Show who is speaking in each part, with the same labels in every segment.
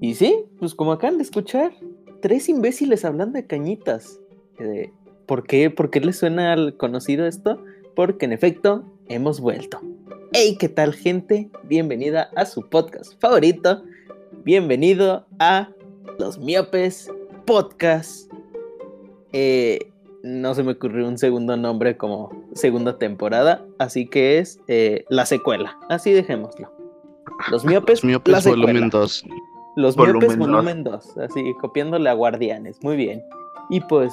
Speaker 1: Y sí, pues como acaban de escuchar, tres imbéciles hablando de cañitas. Eh, ¿Por qué? ¿Por qué les suena al conocido esto? Porque en efecto, hemos vuelto. Hey, ¿qué tal gente? Bienvenida a su podcast favorito. Bienvenido a Los Miopes Podcast. Eh, no se me ocurrió un segundo nombre como segunda temporada, así que es eh, la secuela. Así dejémoslo. Los Miopes,
Speaker 2: Los miopes
Speaker 1: la secuela.
Speaker 2: volumen 2.
Speaker 1: Los
Speaker 3: dos.
Speaker 1: Volumen 2, así copiándole a Guardianes, muy bien. Y pues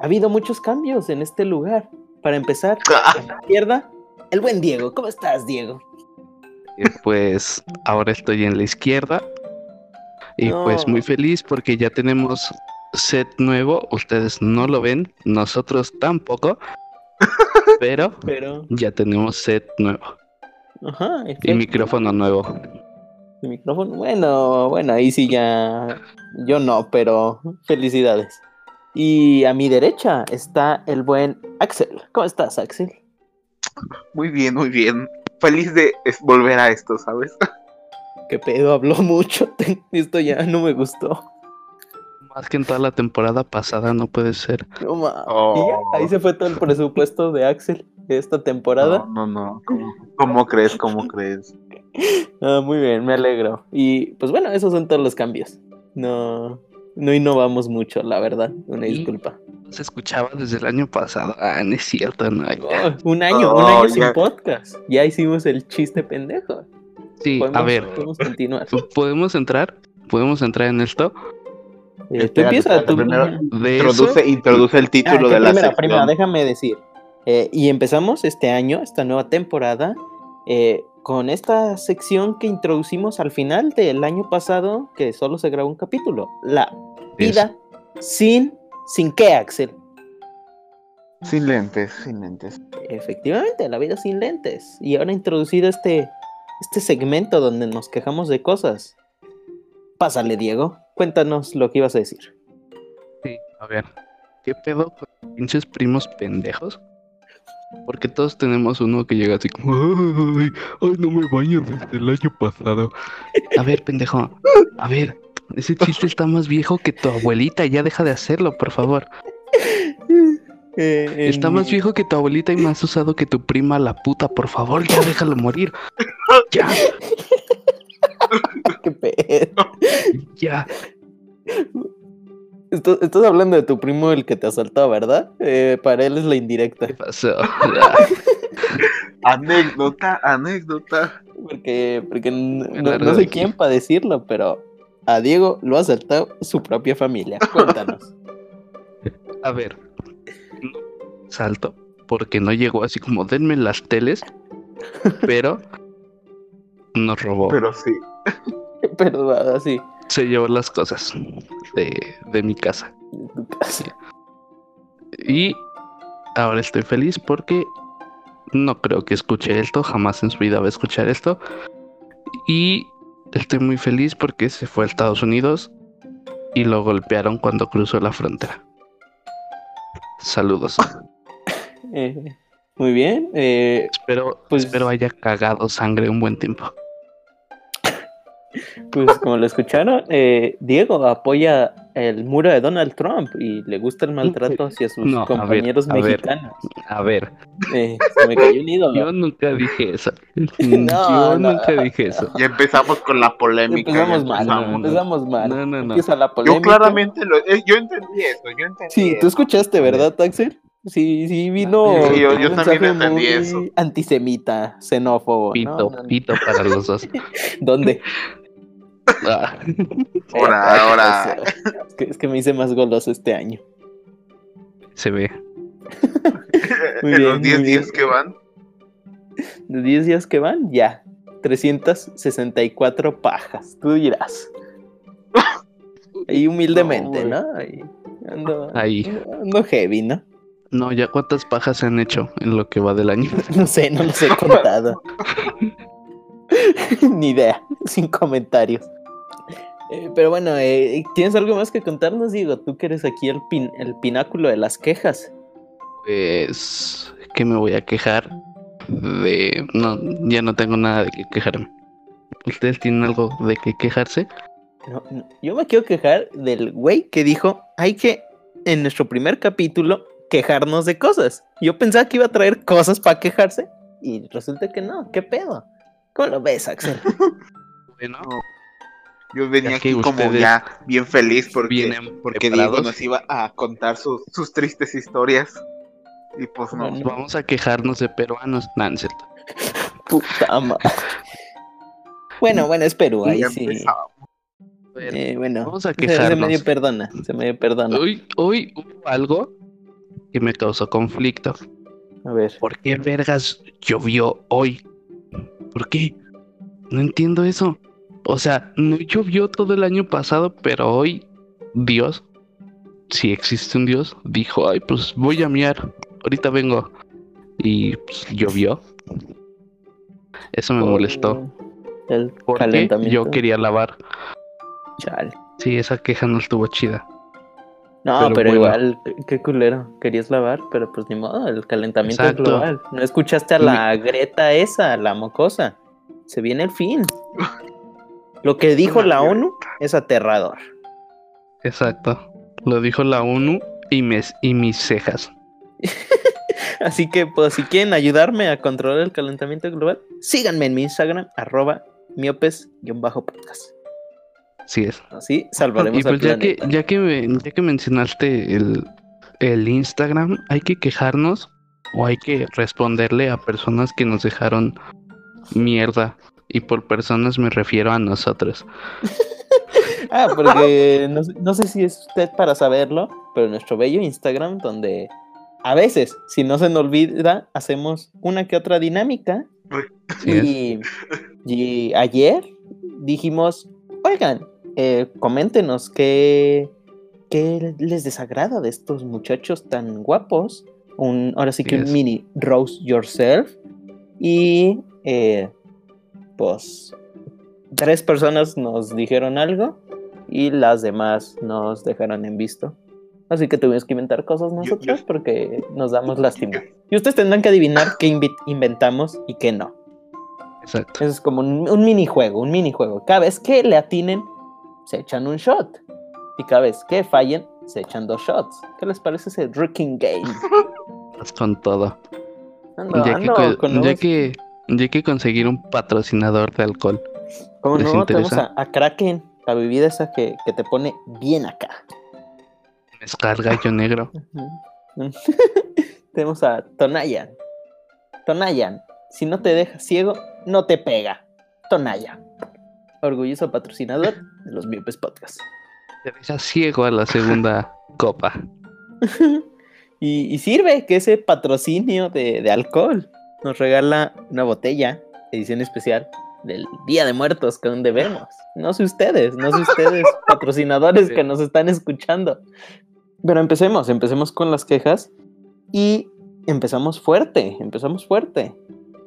Speaker 1: ha habido muchos cambios en este lugar. Para empezar,
Speaker 3: Ah.
Speaker 1: a la izquierda, el buen Diego. ¿Cómo estás, Diego?
Speaker 2: Eh, Pues ahora estoy en la izquierda. Y pues muy feliz porque ya tenemos set nuevo. Ustedes no lo ven, nosotros tampoco. Pero
Speaker 1: Pero,
Speaker 2: ya tenemos set nuevo.
Speaker 1: ajá,
Speaker 2: Y micrófono nuevo.
Speaker 1: Mi micrófono. Bueno, bueno, ahí sí ya. Yo no, pero felicidades. Y a mi derecha está el buen Axel. ¿Cómo estás, Axel?
Speaker 3: Muy bien, muy bien. Feliz de volver a esto, ¿sabes?
Speaker 1: ¿Qué pedo? Habló mucho. Esto ya no me gustó.
Speaker 2: Más que en toda la temporada pasada, no puede ser.
Speaker 1: No ma-
Speaker 3: Oh.
Speaker 1: Y ya, ahí se fue todo el presupuesto de Axel de esta temporada.
Speaker 3: No, no, no. ¿Cómo, cómo crees? ¿Cómo crees?
Speaker 1: Ah, muy bien, me alegro. Y pues bueno, esos son todos los cambios. No, no innovamos mucho, la verdad. Una
Speaker 2: Y-
Speaker 1: disculpa.
Speaker 2: Se escuchaba desde el año pasado. Ah, no es cierto, no.
Speaker 1: Oh, un año, un
Speaker 3: Oh,
Speaker 1: año sin podcast. Ya hicimos el chiste pendejo.
Speaker 2: Sí, a ver,
Speaker 1: Podemos continuar.
Speaker 2: ¿podemos entrar? ¿Podemos entrar en esto?
Speaker 1: Tú tú.
Speaker 3: primero-
Speaker 2: eso,
Speaker 3: Introduce, introduce el
Speaker 1: Ah,
Speaker 3: título
Speaker 1: que
Speaker 3: de la
Speaker 1: primera, déjame decir. Eh, y empezamos este año, esta nueva temporada, eh, con esta sección que introducimos al final del año pasado, que solo se grabó un capítulo. La vida sin. ¿Sin qué, Axel?
Speaker 3: Sin lentes, sin lentes.
Speaker 1: Efectivamente, la vida sin lentes. Y ahora introducido este, este segmento donde nos quejamos de cosas. Pásale, Diego. Cuéntanos lo que ibas a decir.
Speaker 2: Sí, a ver, ¿qué pedo con los pinches primos pendejos? Porque todos tenemos uno que llega así como, ay, ay, no me baño desde el año pasado. A ver, pendejo, a ver, ese chiste está más viejo que tu abuelita, ya deja de hacerlo, por favor.
Speaker 1: Eh,
Speaker 2: Está
Speaker 1: en-
Speaker 2: más viejo que tu abuelita y más usado que tu prima, la puta, por favor, ya déjalo morir. Ya,
Speaker 1: ¿Qué pedo?
Speaker 2: ya.
Speaker 1: Estás, estás hablando de tu primo, el que te asaltó, ¿verdad? Eh, para él es la indirecta.
Speaker 2: ¿Qué pasó?
Speaker 3: Anécdota, anécdota.
Speaker 1: Porque, porque no, no sé quién para decirlo, pero a Diego lo ha asaltado su propia familia. Cuéntanos.
Speaker 2: A ver, salto, porque no llegó así como denme las teles, pero nos robó,
Speaker 3: Pero sí.
Speaker 1: pero así.
Speaker 2: se llevó las cosas de, de mi casa.
Speaker 1: en tu casa.
Speaker 2: Y ahora estoy feliz porque no creo que escuche esto, jamás en su vida va a escuchar esto. Y estoy muy feliz porque se fue a Estados Unidos y lo golpearon cuando cruzó la frontera. Saludos.
Speaker 1: Eh, muy bien. eh,
Speaker 2: Espero,
Speaker 1: Pues-
Speaker 2: espero haya cagado sangre un buen tiempo.
Speaker 1: Pues como lo escucharon, eh, Diego apoya el muro de Donald Trump y le gusta el maltrato hacia sus
Speaker 2: No, a ver,
Speaker 1: compañeros
Speaker 2: a ver.
Speaker 1: mexicanos.
Speaker 2: A ver,
Speaker 1: Eh, se me cayó un ídolo.
Speaker 2: yo nunca dije eso.
Speaker 1: No,
Speaker 2: yo
Speaker 1: no.
Speaker 2: nunca dije eso.
Speaker 3: Ya empezamos con la polémica.
Speaker 1: Empezamos mal, empezamos mal.
Speaker 2: No, no, no.
Speaker 1: Empieza la
Speaker 3: Yo
Speaker 1: polémica.
Speaker 3: claramente lo. eh, Yo entendí eso, yo entendí
Speaker 1: Sí, tú escuchaste, ¿verdad, Taxel? Sí, sí, vino
Speaker 3: Sí, yo- yo también entendí eso.
Speaker 1: antisemita, xenófobo.
Speaker 2: Pito, pito para los dos.
Speaker 1: ¿Dónde?
Speaker 2: Ah,
Speaker 3: Ahora,
Speaker 1: Eh,
Speaker 3: ahora.
Speaker 1: Es que, es que me hice más goloso este año.
Speaker 2: se ve.
Speaker 1: Muy
Speaker 3: en
Speaker 1: bien,
Speaker 3: los 10
Speaker 1: muy
Speaker 3: días que van.
Speaker 1: De 10 días que van, ya. 364 pajas, tú dirás. Ahí humildemente,
Speaker 3: No,
Speaker 1: ¿no? Ahí ando,
Speaker 2: Ahí.
Speaker 1: ando heavy, ¿no?
Speaker 2: No, ya cuántas pajas se han hecho en lo que va del año.
Speaker 1: No sé, no los he contado. Ni idea, sin comentarios. Eh, pero bueno, eh, ¿tienes algo más que contarnos, Diego? Tú que eres aquí el, pin- el pináculo de las quejas.
Speaker 2: Pues, ¿qué me voy a quejar? De... No, ya no tengo nada de qué quejarme. ¿Ustedes tienen algo de qué quejarse?
Speaker 1: No, no, Yo me quiero quejar del güey que dijo, hay que, en nuestro primer capítulo, quejarnos de cosas. Yo pensaba que iba a traer cosas para quejarse y resulta que no. ¿Qué pedo? ¿Cómo lo ves, Axel?
Speaker 2: Bueno,
Speaker 3: Yo venía aquí como ya bien feliz porque, porque Diego nos iba a contar sus, sus tristes historias. Y pues no.
Speaker 2: nos vamos a quejarnos de peruanos. Cierto.
Speaker 1: Puta madre. Bueno, bueno, es Perú, ahí
Speaker 3: ya
Speaker 1: sí.
Speaker 2: ver,
Speaker 1: Eh, bueno,
Speaker 2: Vamos a
Speaker 1: se, se
Speaker 2: quejarnos.
Speaker 1: medio perdona, se medio perdona.
Speaker 2: Hoy, hoy hubo algo que me causó conflicto.
Speaker 1: A ver.
Speaker 2: ¿Por qué vergas llovió hoy? ¿Por qué? No entiendo eso. O sea, no llovió todo el año pasado, pero hoy Dios, si existe un Dios, dijo, ay, pues voy a miar, ahorita vengo. Y pues, llovió. Eso me molestó.
Speaker 1: El
Speaker 2: Porque
Speaker 1: calentamiento.
Speaker 2: yo quería lavar.
Speaker 1: Chale.
Speaker 2: Sí, esa queja no estuvo chida.
Speaker 1: No,
Speaker 2: Pero
Speaker 1: igual, qué- qué culero. Querías lavar, pero pues ni modo, el calentamiento
Speaker 2: Exacto.
Speaker 1: global. No escuchaste a la Greta esa, la mocosa. Se viene el fin. Lo que dijo la ONU es aterrador.
Speaker 2: Exacto. Lo dijo la ONU y, mes, y mis cejas.
Speaker 1: Así que, pues, si quieren ayudarme a controlar el calentamiento global, síganme en mi Instagram, arroba miopes-podcast.
Speaker 2: Sí es.
Speaker 1: Así salvaremos
Speaker 2: Y pues
Speaker 1: al
Speaker 2: ya que, ya que, me- ya que mencionaste el, el Instagram, hay que quejarnos o hay que responderle a personas que nos dejaron mierda. Y por personas me refiero a nosotros.
Speaker 1: Ah, porque no, sé- no sé si es usted para saberlo, pero nuestro bello Instagram, donde a veces, si no se nos olvida, hacemos una que otra dinámica.
Speaker 2: Sí.
Speaker 1: Y, y ayer dijimos, oigan, eh, coméntenos qué, qué les desagrada de estos muchachos tan guapos. Un, ahora sí que un mini roast yourself. Y eh, pues tres personas nos dijeron algo y las demás nos dejaron en visto. Así que tuvimos que inventar cosas nosotros porque nos damos lástima. Y ustedes tendrán que adivinar qué inventamos y qué no.
Speaker 2: Exacto.
Speaker 1: Eso es como un, un minijuego, un minijuego. Cada vez que le atinen, se echan un shot. Y cada vez que fallen, se echan dos shots. ¿Qué les parece ese drinking game?
Speaker 2: Con todo.
Speaker 1: Ando,
Speaker 2: ya,
Speaker 1: ando con
Speaker 2: ya que ya que conseguir un patrocinador de alcohol.
Speaker 1: ¿Cómo
Speaker 2: ¿les
Speaker 1: no? Tenemos a, a Kraken, la bebida esa que, que te pone bien acá.
Speaker 2: Mezcal gallo negro.
Speaker 1: Tenemos a Tonayan. Tonayan, si no te deja ciego, no te pega. Tonayan. Orgulloso patrocinador de los Miopes Podcast.
Speaker 2: Te deja ciego a la segunda copa.
Speaker 1: y, y sirve que ese patrocinio de, de alcohol nos regala una botella, edición especial del Día de Muertos que aún debemos. No sé ustedes, no sé ustedes, patrocinadores
Speaker 2: Sí.
Speaker 1: que nos están escuchando. Pero empecemos, empecemos con las quejas y empezamos fuerte, empezamos fuerte.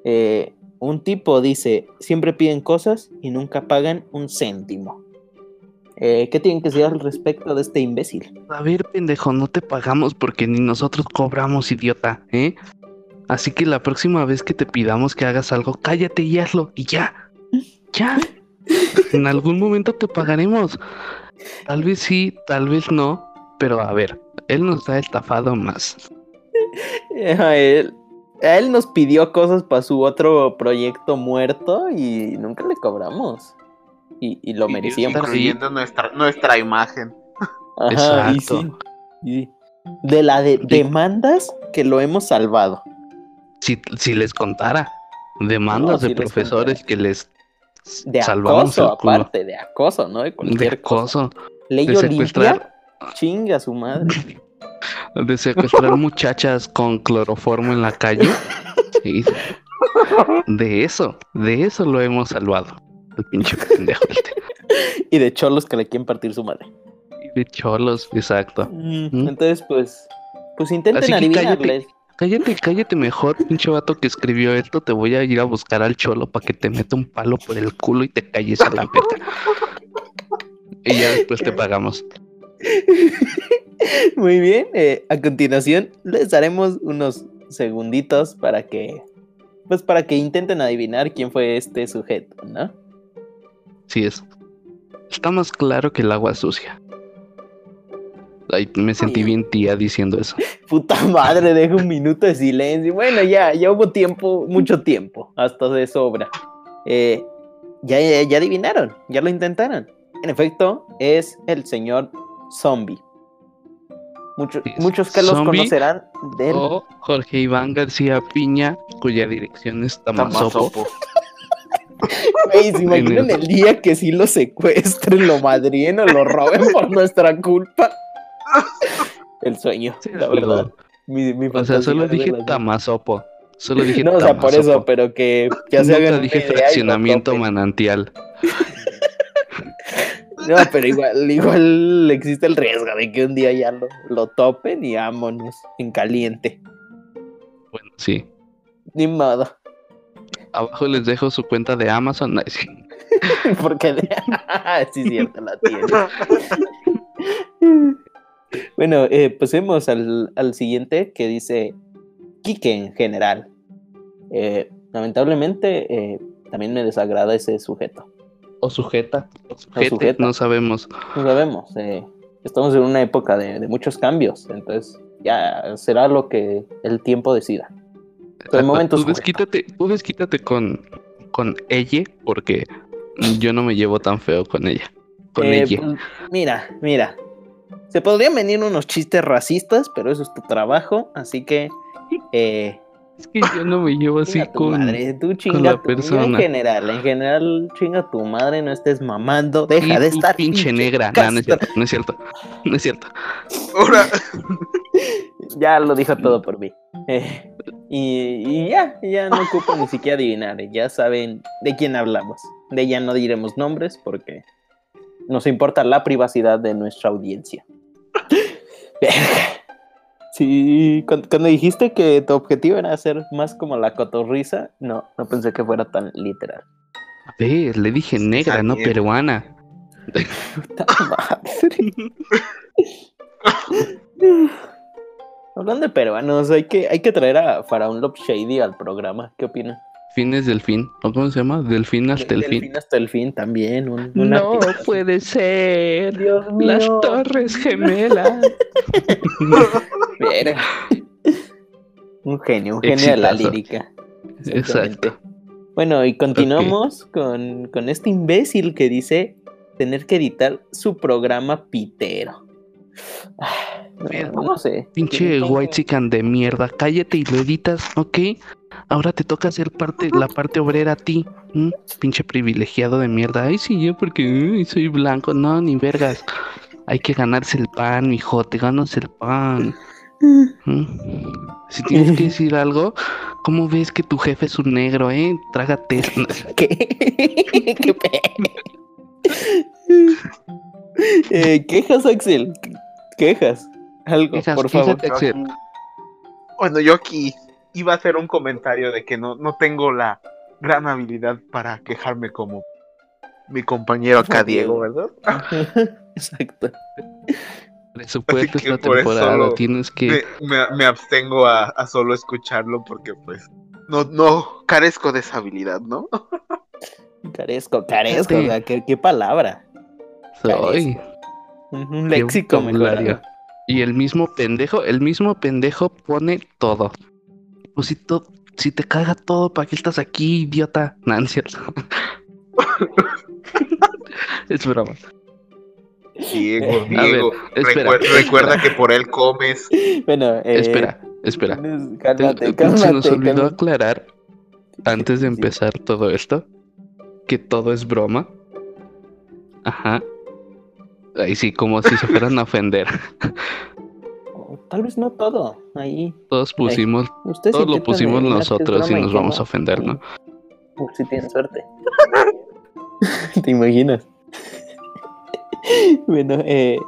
Speaker 1: Eh, un tipo dice, siempre piden cosas y nunca pagan un céntimo. Eh, ¿Qué tienen que decir al respecto de este imbécil?
Speaker 2: A ver, pendejo, no te pagamos porque ni nosotros cobramos, idiota, ¿eh? Así que la próxima vez que te pidamos que hagas algo, cállate y hazlo, y ya. Ya. En algún momento te pagaremos. Tal vez sí, tal vez no, pero a ver, él nos ha estafado más.
Speaker 1: A él, a él nos pidió cosas para su otro proyecto muerto y nunca le cobramos. Y, y lo
Speaker 2: Y-
Speaker 1: merecíamos.
Speaker 2: ahí.
Speaker 3: Incluyendo nuestra, nuestra imagen.
Speaker 1: Ajá, y
Speaker 2: Exacto.
Speaker 1: sí, y de la de demandas que lo hemos salvado.
Speaker 2: Si, si les contara, demandas
Speaker 1: No, si
Speaker 2: de profesores
Speaker 1: contara.
Speaker 2: que les
Speaker 1: De
Speaker 2: salvamos
Speaker 1: acoso, aparte, de acoso, ¿no? De
Speaker 2: De
Speaker 1: cosa.
Speaker 2: acoso,
Speaker 1: Ley
Speaker 2: de
Speaker 1: Olimpia,
Speaker 2: secuestrar,
Speaker 1: chinga su madre.
Speaker 2: de secuestrar muchachas con cloroformo en la calle. Sí. De eso, de eso lo hemos salvado. El pinche pendejo este.
Speaker 1: Y de cholos que le quieren partir su madre.
Speaker 2: Y De cholos, exacto.
Speaker 1: Mm,
Speaker 2: ¿Mm?
Speaker 1: Entonces, pues, pues intenten
Speaker 2: Así que
Speaker 1: adivinarles.
Speaker 2: Cállate, cállate mejor, pinche vato que escribió esto. Te voy a ir a buscar al cholo para que te meta un palo por el culo y te calles a la verga. Y ya después te pagamos.
Speaker 1: Muy bien, eh, a continuación les daremos unos segunditos para que, pues para que intenten adivinar quién fue este sujeto, ¿no?
Speaker 2: Sí es. está más claro que el agua sucia. Ay, me sentí bien tía diciendo eso.
Speaker 1: Puta madre, deja un minuto de silencio. Bueno, ya, ya hubo tiempo, mucho tiempo, hasta de sobra. Eh, ya, ya, ya adivinaron, ya lo intentaron. En efecto, es el señor zombie. Mucho- muchos que los conocerán de él.
Speaker 2: O Jorge Iván García Piña, cuya dirección es Tamazopo.
Speaker 1: Güey, ¿se imaginan
Speaker 2: el-
Speaker 1: el día que sí lo secuestren, lo madrien o lo roben por nuestra culpa? El sueño,
Speaker 2: Sí,
Speaker 1: la verdad. Mi, mi
Speaker 2: O sea, solo
Speaker 1: de
Speaker 2: dije
Speaker 1: las-
Speaker 2: Tamazopo. Solo dije
Speaker 1: No, o sea, por eso, pero que ya se hagan
Speaker 2: dije fraccionamiento manantial.
Speaker 1: No, pero igual, igual existe el riesgo de que un día ya lo, lo topen y vámonos en caliente.
Speaker 2: Bueno, sí.
Speaker 1: Ni modo.
Speaker 2: Abajo les dejo su cuenta de Amazon. Ay, sí.
Speaker 1: Porque sí, cierto, la tiene. Bueno, eh, pasemos al, al siguiente que dice Quique en general. Eh, lamentablemente, eh, también me desagrada ese sujeto.
Speaker 2: O sujeta. O sujete,
Speaker 1: sujeta.
Speaker 2: no sabemos.
Speaker 1: No sabemos. eh, estamos en una época de, de muchos cambios, entonces ya será lo que el tiempo decida. Pero de momento
Speaker 2: tú
Speaker 1: sujeta.
Speaker 2: desquítate, tú desquítate con, con ella, porque yo no me llevo tan feo con ella. Con
Speaker 1: Eh,
Speaker 2: ella.
Speaker 1: pues, mira, mira. Se podrían venir unos chistes racistas, pero eso es tu trabajo, así que eh,
Speaker 2: Es que yo no me llevo así con.
Speaker 1: madre, tú chinga
Speaker 2: la
Speaker 1: tu- yo en
Speaker 2: persona.
Speaker 1: general, en general chinga tu madre, no estés mamando, deja
Speaker 2: Y
Speaker 1: de estar
Speaker 2: pinche negra. No, no es cierto, no es cierto. No es cierto.
Speaker 3: Ahora,
Speaker 1: Ya lo dijo todo por mí. Eh, y, y ya, ya no ocupo ni siquiera adivinar, eh, ya saben de quién hablamos. De ella no diremos nombres porque nos importa la privacidad de nuestra audiencia. Sí, cuando, cuando dijiste que tu objetivo era hacer más como la cotorriza, no, no pensé que fuera tan literal.
Speaker 2: A ver, le dije negra, no peruana.
Speaker 1: Puta madre. Hablando de peruanos, hay que, hay que traer a Faraón Love Shady al programa. ¿Qué opinan?
Speaker 2: Fines del fin. ¿O cómo se llama? Del fin hasta el
Speaker 1: Del
Speaker 2: fin.
Speaker 1: hasta el fin también. un- un
Speaker 2: No puede ser.
Speaker 1: Dios mío.
Speaker 2: Las torres gemelas.
Speaker 1: Verga. Un genio, un genio de la
Speaker 2: Exitazo.
Speaker 1: lírica.
Speaker 2: Exacto.
Speaker 1: Bueno, y continuamos con, con este imbécil que dice tener que editar su programa pitero. Ah, No, no sé.
Speaker 2: Pinche white chican de mierda. Cállate y lo editas, ¿ok? Ahora te toca hacer parte, la parte obrera a ti. Pinche privilegiado de mierda. Ay, sí, yo porque uy, soy blanco. No, ni vergas. Hay que ganarse el pan, mijo. Te ganas el pan. Si tienes que decir algo, ¿cómo ves que tu jefe es un negro, eh? Trágate.
Speaker 1: ¿Qué? ¿Qué pe- Eh, quejas, Axel. Quejas. Algo,
Speaker 2: Quejas,
Speaker 1: por favor.
Speaker 2: quéjate.
Speaker 3: yo
Speaker 2: Axel.
Speaker 3: bueno, yo aquí iba a hacer un comentario de que no, no tengo la gran habilidad para quejarme como mi compañero acá, Diego, ¿verdad?
Speaker 1: Exacto.
Speaker 2: Presupuesto esta
Speaker 3: por eso
Speaker 2: temporada.
Speaker 3: lo-
Speaker 2: Tienes que.
Speaker 3: Me, me- me abstengo a, a solo escucharlo porque pues no, no carezco de esa habilidad, ¿no?
Speaker 1: Carezco, carezco.
Speaker 2: Sí.
Speaker 1: o sea, ¿qué, qué palabra?
Speaker 2: Soy.
Speaker 1: Un léxico mejorado.
Speaker 2: Y el mismo pendejo, el mismo pendejo pone todo. Pues si, to- si te caga todo, ¿para qué estás aquí, idiota? No, no es cierto. es broma.
Speaker 3: Diego,
Speaker 1: ver,
Speaker 3: Diego, recuerda que por él comes.
Speaker 1: Bueno, eh,
Speaker 2: Espera, espera. Te-
Speaker 1: Cálmate, cálmate.
Speaker 2: Se nos olvidó
Speaker 1: cálmate.
Speaker 2: aclarar, antes de
Speaker 1: Sí.
Speaker 2: empezar todo esto, que todo es broma. Ajá. Ahí sí, como si se fueran a ofender.
Speaker 1: Tal vez no todo. Ahí.
Speaker 2: Todos pusimos,
Speaker 1: Ustedes
Speaker 2: todos lo pusimos
Speaker 1: es
Speaker 2: nosotros y nos vamos a ofender, ¿no?
Speaker 1: Uh, si tienen suerte. ¿Te imaginas? bueno, eh,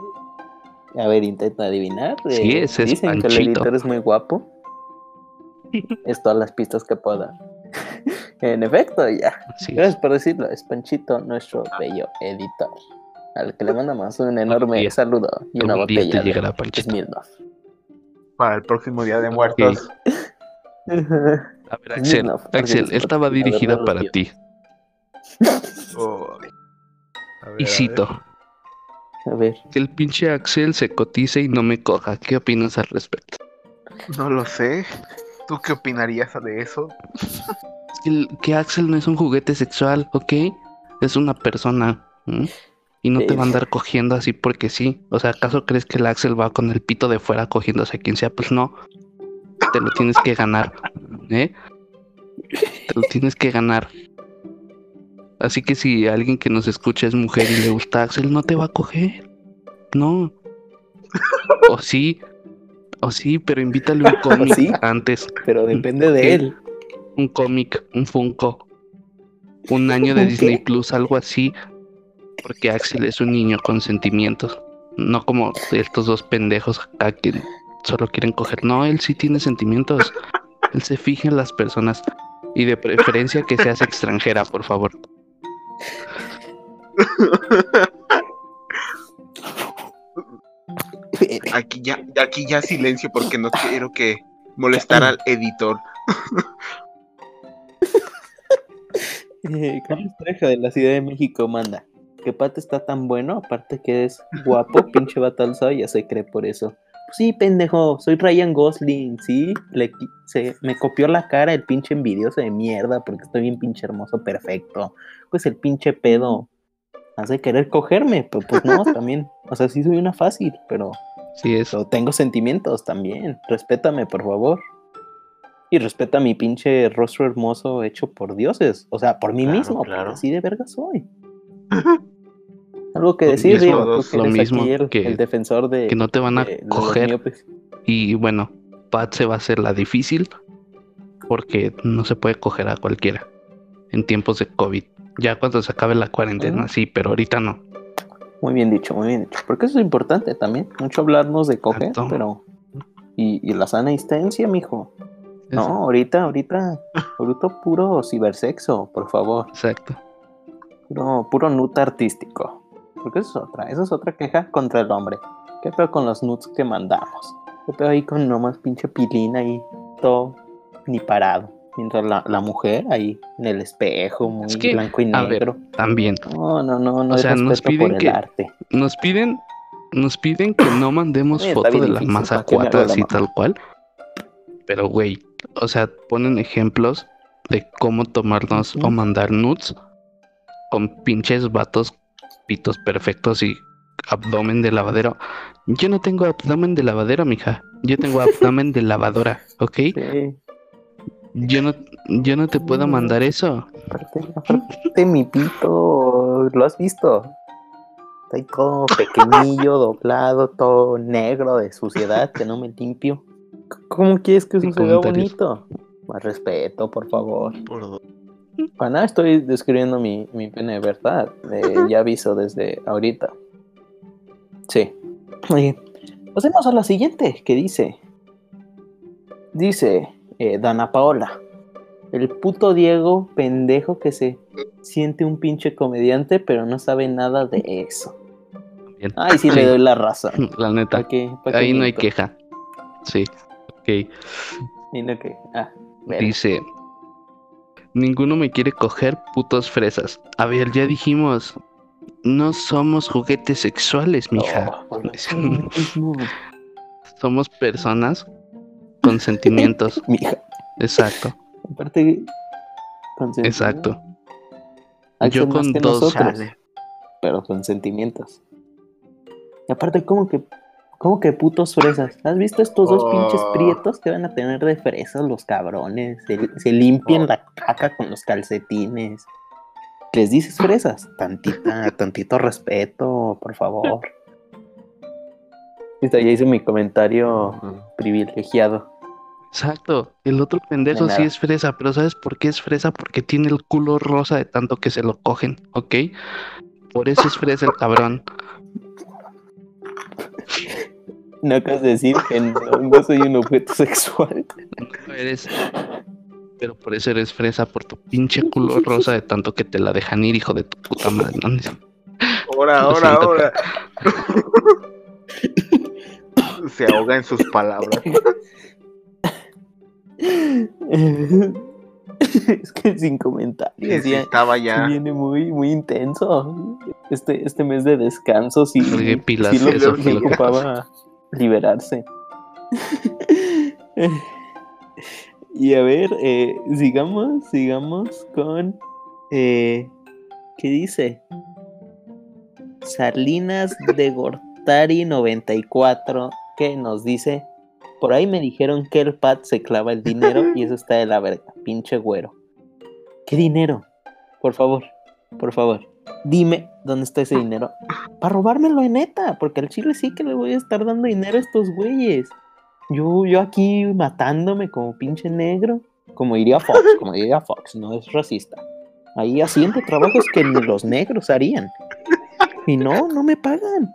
Speaker 1: a ver, intenta adivinar.
Speaker 2: Sí,
Speaker 1: eh,
Speaker 2: ese es
Speaker 1: Dicen que el
Speaker 2: Panchito.
Speaker 1: editor es muy guapo. es todas las pistas que puedo dar. en efecto, ya.
Speaker 2: Sí.
Speaker 1: Gracias por decirlo. Es Panchito, nuestro bello editor. Al que le mandamos un enorme
Speaker 2: día-
Speaker 1: saludo y una
Speaker 2: te
Speaker 1: botella de
Speaker 2: llegará Panchito.
Speaker 1: Smirnoff.
Speaker 3: Para el próximo Día de Muertos.
Speaker 2: A ver, Axel,
Speaker 1: Smirnoff,
Speaker 2: Axel,
Speaker 1: porque es
Speaker 2: esta va
Speaker 1: patrocinador
Speaker 2: dirigida para ti.
Speaker 3: Oh, A ver,
Speaker 2: Y cito,
Speaker 1: A ver.
Speaker 2: que el pinche Axel se cotice y no me coja. ¿Qué opinas al respecto?
Speaker 3: No lo sé. ¿Tú qué opinarías de eso?
Speaker 2: Es que, el- que Axel no es un juguete sexual, ¿ok? Es una persona. ¿m? Y no te va a andar cogiendo así porque sí. O sea, ¿acaso crees que el Axel va con el pito de fuera cogiéndose a quien sea? Pues no. Te lo tienes que ganar. ¿Eh? Te lo tienes que ganar. Así que si alguien que nos escucha es mujer y le gusta Axel, no te va a coger. No. O sí. O sí, pero invítale un cómic
Speaker 1: sí?
Speaker 2: antes.
Speaker 1: Pero depende de él.
Speaker 2: un cómic, un Funko, un año de
Speaker 1: ¿Un
Speaker 2: Disney? Plus, algo así, porque Axel es un niño con sentimientos, no como estos dos pendejos acá que solo quieren coger. No, él sí tiene sentimientos, él se fija en las personas y de preferencia que seas extranjera, por favor.
Speaker 3: Aquí ya, aquí ya silencio porque no quiero que molestar al editor.
Speaker 1: Eh, Carlos Trejo de la Ciudad de México manda. Que Pat está tan bueno, aparte que es guapo, pinche batalzo, ya se cree por eso. Pues sí, pendejo, soy Ryan Gosling, sí, le, se, me copió la cara el pinche envidioso de mierda porque estoy bien pinche hermoso, perfecto. Pues el pinche pedo hace querer cogerme, pero pues no, también, o sea, sí soy una fácil, pero,
Speaker 2: Sí, es.
Speaker 1: pero tengo sentimientos también, respétame, por favor. Y respeta mi pinche rostro hermoso hecho por dioses, o sea, por mí
Speaker 3: Claro,
Speaker 1: mismo,
Speaker 3: claro.
Speaker 1: así de verga soy. Algo que decir,
Speaker 2: mismo, lo mismo
Speaker 1: el,
Speaker 2: que-
Speaker 1: el defensor de,
Speaker 2: Que no te van a
Speaker 1: de-
Speaker 2: coger y bueno, Pat se va a hacer la difícil porque no se puede coger a cualquiera en tiempos de COVID. Ya cuando se acabe la cuarentena,
Speaker 1: Ah.
Speaker 2: sí, pero ahorita no.
Speaker 1: Muy bien dicho, muy bien dicho. Porque eso es importante también. Mucho hablarnos de coger,
Speaker 2: Exacto.
Speaker 1: pero. Y, y la sana distancia, mijo. No, ahorita, ahorita, ahorita puro cibersexo, por favor.
Speaker 2: Exacto.
Speaker 1: Puro, puro nut artístico. Porque eso es otra, eso es otra queja contra el hombre. ¿Qué peor con los nuts que mandamos? ¿Qué peor ahí con nomás pinche pilina ahí, todo ni parado? Mientras la, la mujer ahí en el espejo, muy
Speaker 2: Es que,
Speaker 1: blanco y
Speaker 2: ver,
Speaker 1: negro.
Speaker 2: También.
Speaker 1: No, no, no, no
Speaker 2: O sea, nos piden
Speaker 1: por
Speaker 2: que-
Speaker 1: el arte.
Speaker 2: Nos piden, nos piden que no mandemos
Speaker 1: Oye, está
Speaker 2: foto
Speaker 1: bien
Speaker 2: de la
Speaker 1: difícil,
Speaker 2: masa
Speaker 1: ¿para qué me hago
Speaker 2: 4
Speaker 1: la
Speaker 2: así
Speaker 1: mamá?
Speaker 2: tal cual. Pero güey, o sea, ponen ejemplos de cómo tomarnos o mandar nudes con pinches vatos pitos perfectos y abdomen de lavadero. Yo no tengo abdomen de lavadero, mija. Yo tengo abdomen de lavadora, ¿ok?
Speaker 1: Sí,
Speaker 2: Yo no, yo no te puedo
Speaker 1: Mm.
Speaker 2: mandar eso.
Speaker 1: aparte, aparte mi pito, ¿lo has visto? Está ahí todo pequeñillo, doblado, todo negro de suciedad que no me limpio. ¿Cómo quieres que eso se vea bonito? Más respeto, por favor.
Speaker 3: Por dos.
Speaker 1: Para nada estoy describiendo mi, mi pene de verdad. eh, ya aviso desde ahorita. Sí. Oye, pasemos a la siguiente, que dice. Dice eh, Dana Paola. El puto Diego pendejo que se siente un pinche comediante, pero no sabe nada de eso.
Speaker 2: Bien.
Speaker 1: Ay, sí, le doy la razón.
Speaker 2: La neta,
Speaker 1: ¿Para qué? ¿Pa' qué
Speaker 2: ahí no hay queja. Sí, ok.
Speaker 1: Y no que- ah.
Speaker 2: Dice, ninguno me quiere coger putos fresas. A ver, ya dijimos, no somos juguetes sexuales, mija.
Speaker 1: Oh, no.
Speaker 2: Somos personas con sentimientos.
Speaker 1: Mija,
Speaker 2: Exacto,
Speaker 1: aparte. con
Speaker 2: exacto. Yo con dos,
Speaker 1: nosotros, pero con sentimientos. Y aparte, ¿cómo que, cómo que putos fresas? ¿Has visto estos dos
Speaker 3: Oh.
Speaker 1: pinches prietos que van a tener de fresas los cabrones? Se, se limpian
Speaker 3: Oh.
Speaker 1: la caca con los calcetines. ¿Les dices fresas? Tantita, tantito respeto, por favor. Listo, ya hice mi comentario privilegiado.
Speaker 2: Exacto. El otro pendejo
Speaker 1: De
Speaker 2: sí es fresa, pero ¿sabes por qué es fresa? Porque tiene el culo rosa de tanto que se lo cogen, ¿ok? Por eso es fresa el cabrón.
Speaker 1: No acabas de decir que no, no soy un objeto sexual.
Speaker 2: No eres. Pero por eso eres fresa, por tu pinche culo rosa de tanto que te la dejan ir, hijo de tu puta madre. ¿no?
Speaker 3: Ahora, ahora, ahora. Se ahoga en sus palabras.
Speaker 1: es que sin comentarios. ya- sí
Speaker 3: ya.
Speaker 1: viene muy, muy intenso. este, este mes de descanso sí, sí lo,
Speaker 2: eso
Speaker 1: sí
Speaker 2: lo que
Speaker 1: ocupaba liberarse. y a ver, eh, sigamos, sigamos con... eh, ¿Qué dice? Salinas de Gortari 94, que nos dice... Por ahí me dijeron que el Pat se clava el dinero y eso está de la verga, pinche güero. ¿Qué dinero? Por favor, por favor, dime dónde está ese dinero. Para robármelo de neta, porque al chile sí que le voy a estar dando dinero a estos güeyes. Yo, yo aquí matándome como pinche negro, como diría Fox, como diría Fox, no es racista. Ahí haciendo trabajos que ni los negros harían. Y no, no me pagan.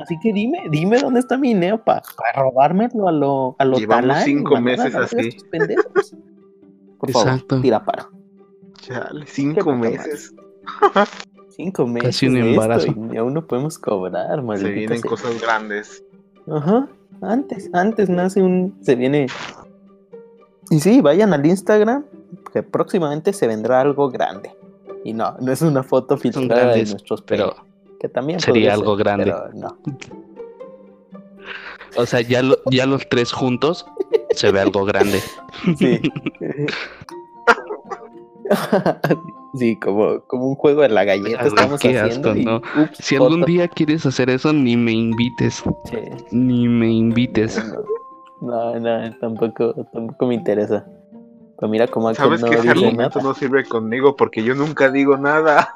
Speaker 1: Así que dime, dime dónde está mi dinero para robármelo a lo, a lo
Speaker 3: Llevamos
Speaker 1: talán y
Speaker 3: cinco meses así.
Speaker 1: Por favor,
Speaker 2: Exacto.
Speaker 1: tira paro.
Speaker 3: Chale,
Speaker 1: Qué
Speaker 3: cinco meses.
Speaker 1: Cinco meses.
Speaker 2: Casi un
Speaker 1: esto
Speaker 2: embarazo.
Speaker 1: y aún no podemos cobrar,
Speaker 3: Se
Speaker 1: maldita
Speaker 3: vienen
Speaker 1: sea.
Speaker 3: cosas grandes.
Speaker 1: Ajá. Antes, antes nace un. Se viene. Y sí, vayan al Instagram, que próximamente se vendrá algo grande. Y no, no es una foto filtrada de nuestros
Speaker 2: Pero,
Speaker 1: que también
Speaker 2: sería algo
Speaker 1: ser,
Speaker 2: grande.
Speaker 1: pero no.
Speaker 2: o sea, ya, lo- ya los tres juntos se ve algo grande.
Speaker 1: Sí. sí, como, como un juego de la galleta
Speaker 2: Ay,
Speaker 1: estamos
Speaker 2: qué
Speaker 1: haciendo.
Speaker 2: asco,
Speaker 1: y,
Speaker 2: ¿no?
Speaker 1: ups,
Speaker 2: Si algún
Speaker 1: foto.
Speaker 2: día quieres hacer eso, ni me invites.
Speaker 1: Sí.
Speaker 2: Ni me invites.
Speaker 1: No, no, tampoco, tampoco me interesa. Pero mira cómo
Speaker 3: Sabes
Speaker 1: no
Speaker 3: que ese
Speaker 1: dice
Speaker 3: argumento
Speaker 1: nada.
Speaker 3: no sirve conmigo porque yo nunca digo nada.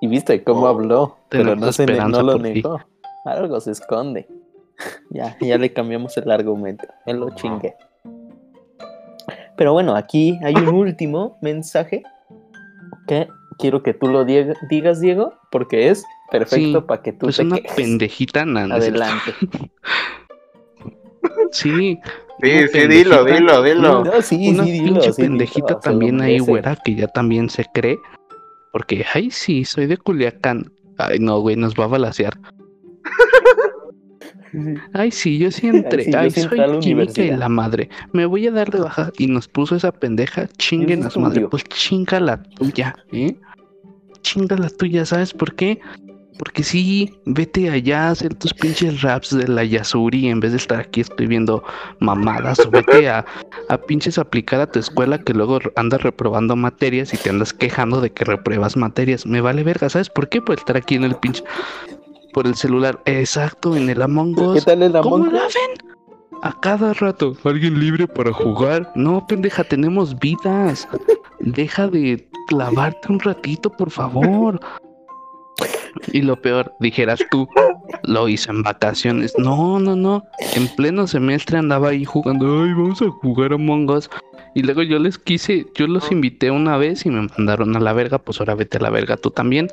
Speaker 1: Y viste cómo
Speaker 3: Oh,
Speaker 1: habló, pero no, se no lo
Speaker 2: ti.
Speaker 1: negó. Algo se esconde. ya, ya le cambiamos el argumento. Me lo chingué. Pero bueno, aquí hay un último mensaje que quiero que tú lo digas, Diego, porque es perfecto
Speaker 2: Sí,
Speaker 1: para que tú
Speaker 2: Pues
Speaker 1: te
Speaker 2: una
Speaker 1: quejes.
Speaker 2: pendejita nana.
Speaker 1: Adelante.
Speaker 2: Sí,
Speaker 3: Sí, sí, dilo, dilo, dilo.
Speaker 1: No, sí,
Speaker 2: una
Speaker 1: sí, dilo,
Speaker 2: pinche
Speaker 1: sí,
Speaker 2: pendejita también ahí, güera, que ya también se cree. Porque, ay, sí, soy de Culiacán. Ay, no, güey, nos va a balasear.
Speaker 1: Sí.
Speaker 2: Ay, sí, yo sí entré.
Speaker 1: sí, yo
Speaker 2: Ay, soy química y la madre. Me voy a dar de baja. Y nos puso esa pendeja. Chinguen
Speaker 1: Yo
Speaker 2: a su madre.
Speaker 1: estudio.
Speaker 2: Pues chinga la tuya, ¿eh? Chinga la tuya, ¿sabes por qué? Porque sí, vete allá a hacer tus pinches raps de la Yasuri en vez de estar aquí escribiendo mamadas. O vete a, a pinches aplicar a tu escuela que luego andas reprobando materias y te andas quejando de que repruebas materias. Me vale verga, ¿sabes por qué? Por estar aquí en el pinche. Por el celular. Exacto, en el Among
Speaker 1: ¿Qué
Speaker 2: Us.
Speaker 1: tal el
Speaker 2: ¿Cómo
Speaker 1: Among
Speaker 2: la
Speaker 1: Us?
Speaker 2: ven? A cada rato. ¿Alguien libre para jugar? No, pendeja, tenemos vidas. Deja de clavarte un ratito, por favor. Y lo peor, dijeras tú, lo hice en vacaciones. No, no, no. En pleno semestre andaba ahí jugando. Ay, vamos a jugar a Us. Y luego yo les quise, yo los invité una vez y me mandaron a la verga. Pues ahora vete a la verga tú también.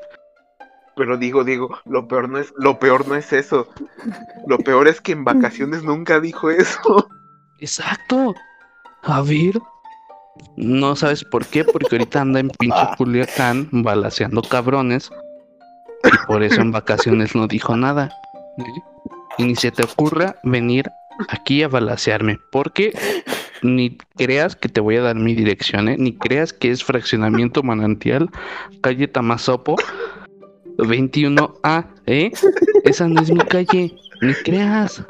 Speaker 3: Pero digo, digo, lo peor no es, lo peor no es eso. Lo peor es que en vacaciones nunca dijo eso.
Speaker 2: Exacto. A ver. No sabes por qué, porque ahorita anda en pinche Culiacán balaseando cabrones. Y por eso en vacaciones no dijo nada. ¿eh? Y ni se te ocurra venir aquí a balasearme. Porque ni creas que te voy a dar mi dirección, ¿eh? Ni creas que es fraccionamiento manantial, calle Tamazopo, 21A, ¿eh? Esa no es mi calle. Ni creas.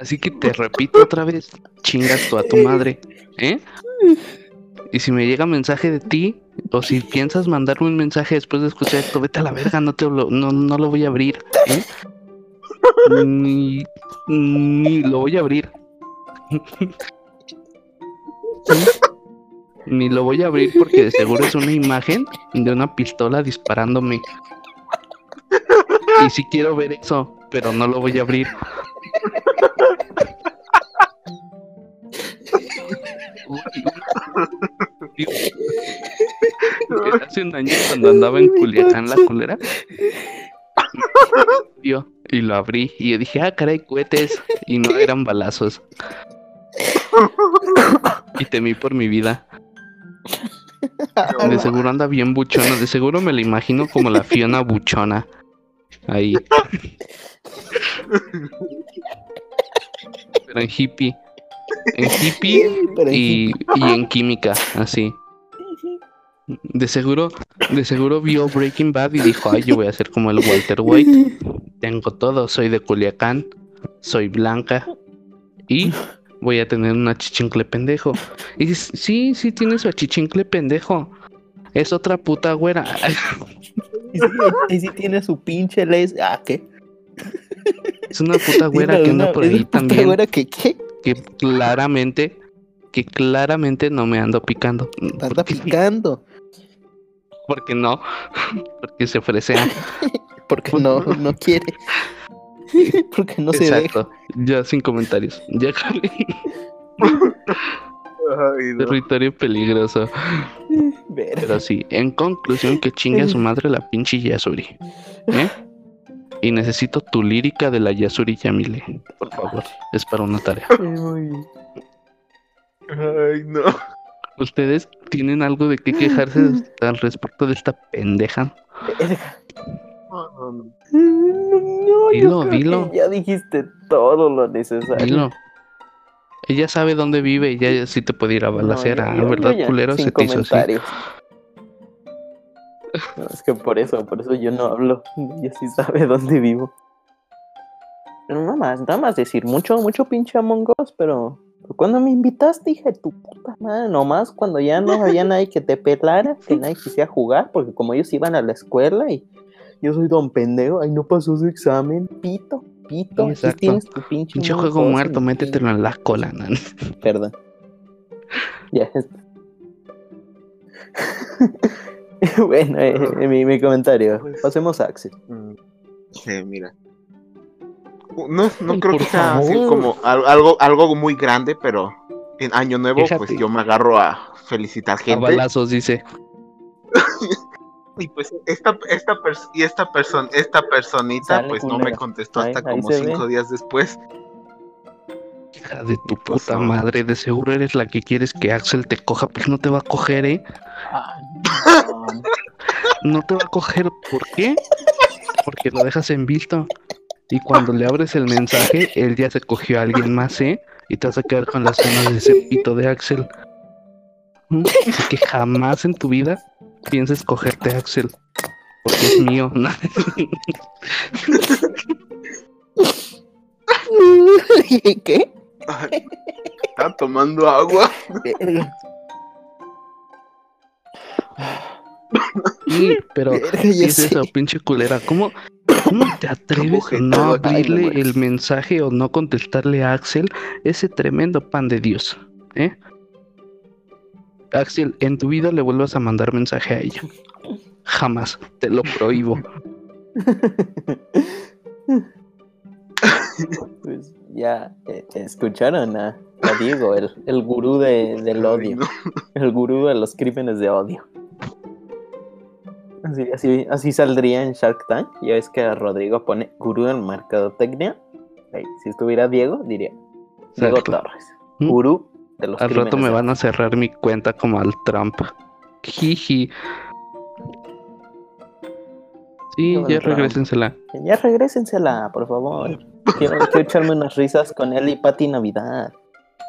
Speaker 2: Así que te repito otra vez, chingas tú a tu madre, ¿eh? Y si me llega mensaje de ti, o si piensas mandarme un mensaje después de escuchar esto, vete a la verga, no te lo, no, no lo voy a abrir, ¿eh? Ni, ni lo voy a abrir. Ni lo voy a abrir porque de seguro es una imagen de una pistola disparándome. Y sí quiero ver eso, pero no lo voy a abrir. Hace un año cuando andaba en Culiacán la culera. Y lo abrí y dije, ah, caray, cohetes. Y no eran balazos. Y temí por mi vida. De seguro anda bien buchona. De seguro me la imagino como la Fiona buchona. Ahí. Pero en hippie. En hippie
Speaker 1: Pero
Speaker 2: y, y en química, así. De seguro, de seguro vio Breaking Bad y dijo, ay, yo voy a ser como el Walter White. Tengo todo, soy de Culiacán, soy blanca y voy a tener una chichincle pendejo. Y sí, sí tiene su achichincle pendejo. Es otra puta güera.
Speaker 1: Y sí, y sí tiene su pinche les. Ah, ¿qué?
Speaker 2: Es una puta güera que anda
Speaker 1: una-
Speaker 2: por ahí también.
Speaker 1: güera que qué?
Speaker 2: Que claramente, que claramente no me ando picando.
Speaker 1: Anda picando.
Speaker 2: porque no, porque se ofrecea.
Speaker 1: Porque no, no quiere. Porque no se deja.
Speaker 2: Exacto. Ya sin comentarios. Ya
Speaker 3: Ay, no.
Speaker 2: territorio peligroso. Pero sí, en conclusión, que chingue a su madre la pinche Yasuri. ¿Eh? Y necesito tu lírica de la Yasuri Yamile. Por favor, es para una tarea.
Speaker 1: Ay,
Speaker 3: Ay, no.
Speaker 2: ¿Ustedes tienen algo de qué quejarse al respecto de esta pendeja?
Speaker 1: verga.
Speaker 3: No, no, no.
Speaker 1: No, yo
Speaker 2: Dilo,
Speaker 1: que
Speaker 2: dilo.
Speaker 1: Ya dijiste todo lo necesario.
Speaker 2: Dilo. Ella sabe dónde vive y ya sí te puede ir a
Speaker 1: No,
Speaker 2: balacear,
Speaker 1: yo-
Speaker 2: ah, ¿verdad,
Speaker 1: yo ya,
Speaker 2: culero?
Speaker 1: sin
Speaker 2: Se te hizo así.
Speaker 1: No, es que por eso, por eso yo no hablo. Ella sí sabe dónde vivo. Pero nada más, nada más decir, mucho, mucho pinche Among Us, pero cuando me invitaste, dije, tu puta madre, nomás cuando ya no había nadie que te pelara, que nadie quisiera jugar, porque como ellos iban a la escuela y yo soy don pendejo, ay, no pasó su examen, pito, pito,
Speaker 2: Exacto.
Speaker 1: tienes tu pinche
Speaker 2: Pinche juego muerto, métetelo en la cola, nan.
Speaker 1: Perdón. Ya. bueno, eh, mi, mi comentario. Pasemos a Axel.
Speaker 3: Mm, Sí, mira. No, no
Speaker 1: Ay,
Speaker 3: creo que sea así como al- algo, algo muy grande, pero en Año Nuevo,
Speaker 2: Fíjate.
Speaker 3: pues yo me agarro a felicitar
Speaker 2: A
Speaker 3: gente.
Speaker 2: balazos, dice.
Speaker 3: Y pues esta, esta y esta persona, esta personita, pues no me contestó hasta
Speaker 1: ahí
Speaker 3: como cinco
Speaker 1: ve.
Speaker 3: días después.
Speaker 2: Hija de tu puta madre, de seguro eres la que quieres que Axel te coja, pues no te va a coger, ¿eh? No te va a coger, ¿por qué? Porque lo dejas en visto. Y cuando le abres el mensaje, él ya se cogió a alguien más, ¿eh? Y te vas a quedar con las ganas de ese pito de Axel. ¿Mm? Así que jamás en tu vida pienses cogerte a Axel. Porque es mío.
Speaker 1: ¿Qué?
Speaker 3: Ay, Estaba tomando agua.
Speaker 2: Sí, pero ¿qué es
Speaker 1: sé.
Speaker 2: eso, pinche culera? ¿Cómo, cómo te atreves a no abrirle el mensaje o no contestarle a Axel ese tremendo pan de Dios? ¿Eh? Axel, en tu vida le vuelvas a mandar mensaje a ella. Jamás, te lo prohíbo.
Speaker 1: Pues ya eh, escucharon a, a Diego, el, el gurú de- del odio, el gurú de los crímenes de odio. Así, así, así saldría en Shark Tank. Ya ves que Rodrigo pone gurú en mercadotecnia. Ahí, si estuviera Diego, diría Diego
Speaker 2: Exacto.
Speaker 1: Torres,
Speaker 2: ¿Mm?
Speaker 1: gurú de los
Speaker 2: Al rato me van a cerrar mi cuenta como al Trump. Jiji. Sí, ya regrésensela.
Speaker 1: Ya regrésensela, por favor. Quiero, quiero echarme unas risas con él y Pati Navidad.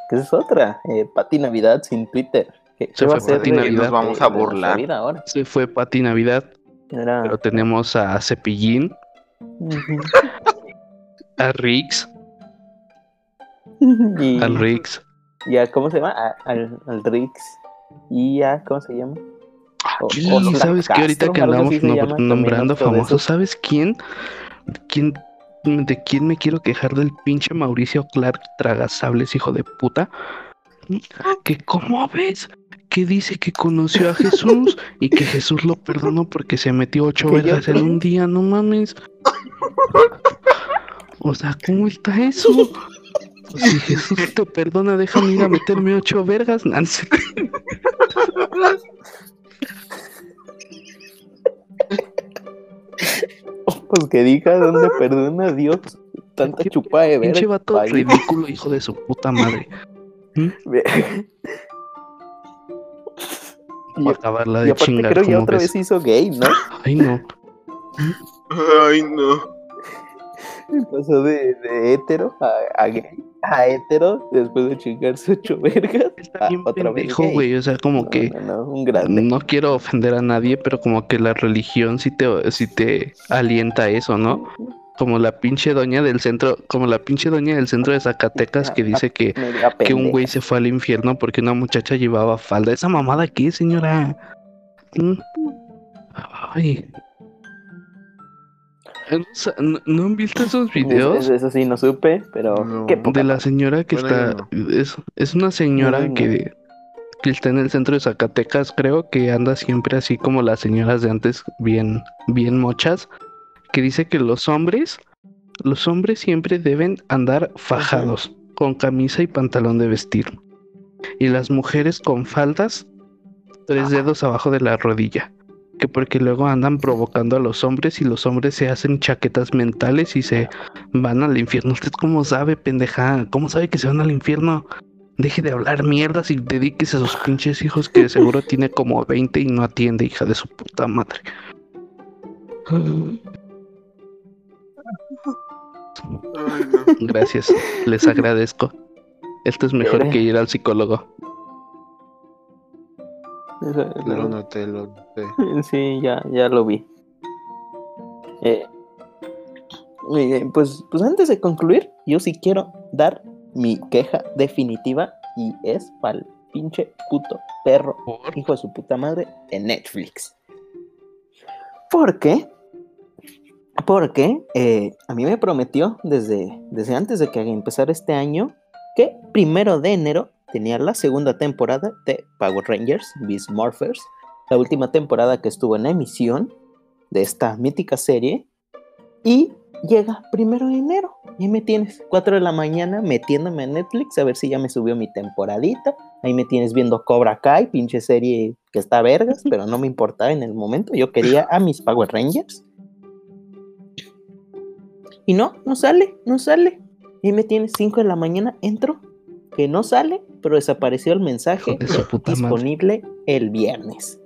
Speaker 1: Que esa es otra. Eh, Pati Navidad sin Twitter. ¿Qué,
Speaker 2: Se
Speaker 1: qué va a
Speaker 2: fue Pati
Speaker 1: de-
Speaker 2: Navidad.
Speaker 3: Nos vamos a burlar.
Speaker 1: vida ahora?
Speaker 2: Se fue Pati Navidad,
Speaker 1: Era-
Speaker 2: pero tenemos a Cepillín,
Speaker 1: Ujú.
Speaker 2: a Rix,
Speaker 1: y,
Speaker 2: al Rix.
Speaker 1: Y a- ¿cómo se llama? A- al, al Rix. Y a, ¿cómo se llama? O-
Speaker 2: Sí,
Speaker 1: Oscar
Speaker 2: ¿sabes qué? Ahorita que andamos
Speaker 1: también
Speaker 2: nombrando famosos. ¿sabes quién? ¿Quién? ¿De quién me quiero quejar del pinche Mauricio Clark Tragasables, hijo de puta? Que cómo ves que dice que conoció a Jesús y que Jesús lo perdonó porque se metió ocho
Speaker 1: ¿Que yo
Speaker 2: vergas en un día, no mames. O sea, ¿cómo está eso? Pues si Jesús te perdona, déjame ir a meterme ocho vergas, Nancy.
Speaker 1: Pues que diga dónde perdona a Dios tanta chupa de
Speaker 2: Pinche
Speaker 1: verga,
Speaker 2: vato
Speaker 1: país.
Speaker 2: ridículo, hijo de su puta madre.
Speaker 1: Y,
Speaker 2: Voy a acabarla
Speaker 1: y
Speaker 2: de
Speaker 1: aparte
Speaker 2: chingar,
Speaker 1: creo que otra
Speaker 2: ves.
Speaker 1: vez hizo gay, ¿no?
Speaker 2: Ay, no.
Speaker 3: Ay, no.
Speaker 1: Pasó de, de hetero a, a gay, a hetero, después de chingarse ocho vergas.
Speaker 2: Está
Speaker 1: a
Speaker 2: bien
Speaker 1: otra
Speaker 2: pendejo, güey. O sea, como
Speaker 1: No,
Speaker 2: que
Speaker 1: no, no, un grande.
Speaker 2: no quiero ofender a nadie, pero como que la religión sí te, sí te alienta eso, ¿no? Como la pinche doña del centro, como la pinche doña del centro de Zacatecas que dice que, que un güey se fue al infierno porque una muchacha llevaba falda. ¿Esa mamada qué, señora? Mm. Ay. ¿No, no han visto esos videos?
Speaker 1: Eso, eso sí, no supe, pero.
Speaker 3: No.
Speaker 1: qué poca
Speaker 2: de la señora que
Speaker 3: Bueno,
Speaker 2: está es, es una señora
Speaker 1: No, no.
Speaker 2: que, que está en el centro de Zacatecas creo que anda siempre así como las señoras de antes bien bien mochas que dice que los hombres los hombres siempre deben andar fajados con camisa y pantalón de vestir y las mujeres con faldas tres dedos abajo de la rodilla que porque luego andan provocando a los hombres y los hombres se hacen chaquetas mentales y se van al infierno. ¿Usted cómo sabe, pendeja? ¿Cómo sabe que se van al infierno? Deje de hablar mierdas y dedíquese a sus pinches hijos que seguro tiene como 20 y no atiende, hija de su puta madre. Gracias, les agradezco. Esto es mejor que ir al psicólogo.
Speaker 1: Eso-
Speaker 3: Lo noté, lo noté.
Speaker 1: Sí, ya, ya lo vi. Eh, eh, pues, pues antes de concluir, yo sí quiero dar mi queja definitiva y es para el pinche puto perro,
Speaker 2: Por-
Speaker 1: hijo de su puta madre, de Netflix. ¿Por qué? Porque eh, a mí me prometió desde, desde antes de que empezara este año que primero de enero tenía la segunda temporada de Power Rangers Beast Morphers, la última temporada que estuvo en emisión de esta mítica serie. Y llega primero de enero. Y ahí me tienes, 4 de la mañana, metiéndome en Netflix a ver si ya me subió mi temporadita. Ahí me tienes viendo Cobra Kai, pinche serie que está vergas, pero no me importaba en el momento. Yo quería a mis Power Rangers. Y no, no sale, no sale. Y me tienes 5 de la mañana, entro, que no sale, pero desapareció el mensaje
Speaker 2: de madre.
Speaker 1: disponible el viernes.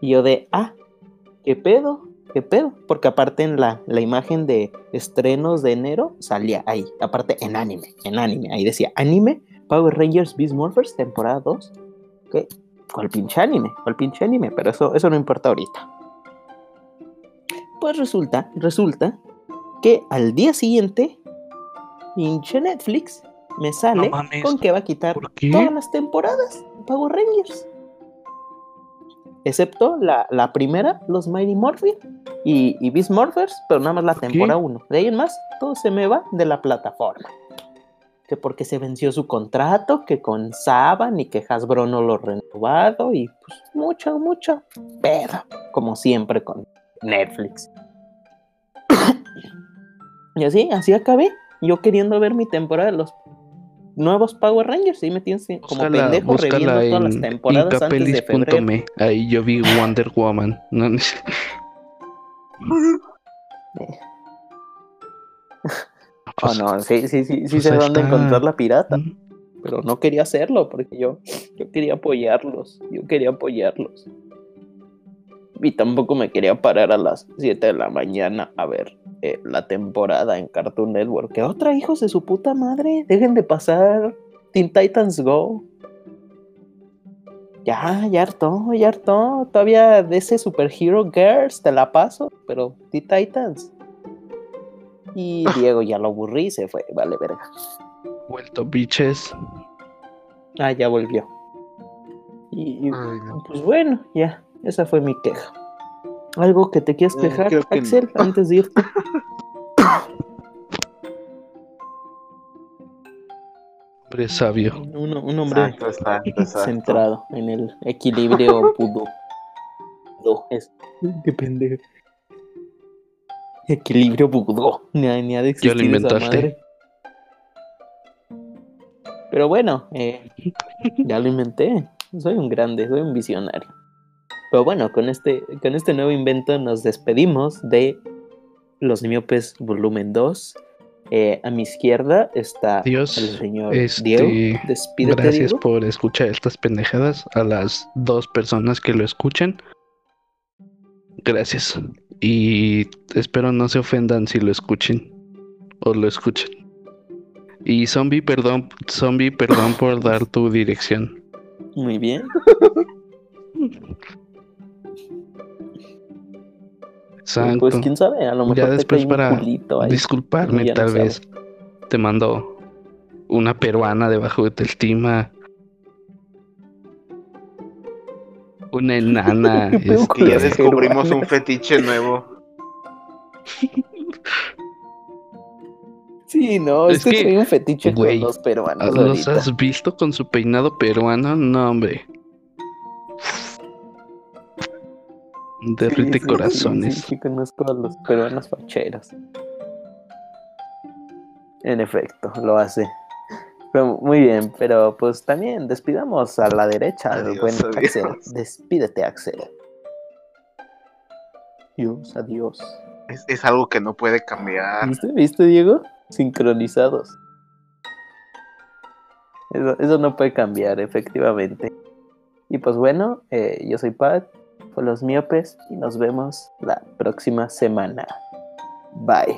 Speaker 1: Y yo de, ah, ¿qué pedo? ¿Qué pedo? Porque aparte en la, la imagen de estrenos de enero salía ahí, aparte en anime, en anime, ahí decía anime, Power Rangers Beast Morphers, temporada 2. ¿Qué? ¿Cuál pinche anime? ¿Cuál pinche anime? Pero eso, eso no importa ahorita. Pues resulta, resulta que al día siguiente, pinche Netflix me sale
Speaker 2: mames,
Speaker 1: con que va a quitar todas las temporadas de Power Rangers. Excepto la, la primera, los Mighty Morphin y, y Beast Morphers, pero nada más la temporada 1. De ahí en más, todo se me va de la plataforma. Que porque se venció su contrato, que con Saban y que Hasbro no lo renovado y pues mucho, mucho pedo, como siempre con Netflix. y así, así acabé. Yo queriendo ver mi temporada de los nuevos Power Rangers y me tienes como
Speaker 2: Búscala,
Speaker 1: pendejo reviendo
Speaker 2: búscala
Speaker 1: todas las temporadas antes de febrero.
Speaker 2: incapelis.me. Ahí yo vi Wonder Woman. No, no sé.
Speaker 1: Oh,
Speaker 2: Pues,
Speaker 1: no, sí, sí, sí, sí
Speaker 2: pues
Speaker 1: sé
Speaker 2: ahí
Speaker 1: dónde
Speaker 2: está.
Speaker 1: encontrar la pirata,
Speaker 2: mm,
Speaker 1: pero no quería hacerlo porque yo, yo quería apoyarlos, yo quería apoyarlos. Y tampoco me quería parar a las 7 de la mañana a ver eh, la temporada en Cartoon Network. ¿Qué otra, hijos de su puta madre? Dejen de pasar Teen Titans Go. Ya, ya hartó, ya hartó. Todavía de ese Superhero Girls te la paso, pero Teen Titans. Y Diego ya lo aburrí se fue, vale verga.
Speaker 2: Vuelto bitches.
Speaker 1: Ah, ya volvió. Y, y, pues bueno, ya, esa fue mi queja. ¿Algo que te quieras
Speaker 3: Eh,
Speaker 1: quejar,
Speaker 3: que
Speaker 1: Axel,
Speaker 3: no.
Speaker 1: antes de irte?
Speaker 2: Hombre sabio.
Speaker 1: Un, un hombre
Speaker 3: Exacto, exacto, exacto.
Speaker 1: centrado en el equilibrio vudú. Vudú, es. Qué pendejo. Equilibrio vudú. Ni, ha- ni ha de
Speaker 2: Ya lo
Speaker 1: existir esa
Speaker 2: inventaste.
Speaker 1: madre. Pero bueno, eh, ya lo inventé. Soy un grande, soy un visionario. Pero bueno, con este, con este nuevo invento nos despedimos de Los Miopes Volumen 2. Eh, a mi izquierda está
Speaker 2: Dios,
Speaker 1: el señor
Speaker 2: este,
Speaker 1: Diego. Despídete,
Speaker 2: Gracias
Speaker 1: Diego.
Speaker 2: por escuchar estas pendejadas a las dos personas que lo escuchen. Gracias. Y espero no se ofendan si lo escuchen. o lo escuchen. Y zombie, perdón, zombie, perdón por dar tu dirección.
Speaker 1: Muy bien.
Speaker 2: Exacto.
Speaker 1: Pues quién sabe, a lo mejor
Speaker 2: Ya
Speaker 1: te
Speaker 2: después
Speaker 1: un
Speaker 2: para
Speaker 1: culito ahí.
Speaker 2: Disculparme,
Speaker 1: no
Speaker 2: tal
Speaker 1: sabe.
Speaker 2: vez te mando una peruana debajo de tu estima. Una enana.
Speaker 1: ¿Qué pedo
Speaker 2: este,
Speaker 3: ya descubrimos un fetiche nuevo.
Speaker 1: Sí, no,
Speaker 2: Es
Speaker 1: es que un fetiche
Speaker 2: güey,
Speaker 1: con los peruanos
Speaker 2: ¿Los
Speaker 1: ahorita.
Speaker 2: has visto con su peinado peruano? No, hombre. Derrite
Speaker 1: Sí,
Speaker 2: corazones.
Speaker 1: Sí, sí, sí, conozco a los peruanos facheros. En efecto, lo hace. Pero muy bien, pero pues también despidamos a la derecha al
Speaker 3: Adiós,
Speaker 1: buen
Speaker 3: adiós.
Speaker 1: Axel. Despídete, Axel. Adiós, adiós.
Speaker 3: Es, es algo que no puede cambiar.
Speaker 1: ¿Viste, viste, Diego? Sincronizados. Eso, eso no puede cambiar, efectivamente. Y pues bueno, eh, yo soy Pat, fue los miopes, y nos vemos la próxima semana. Bye.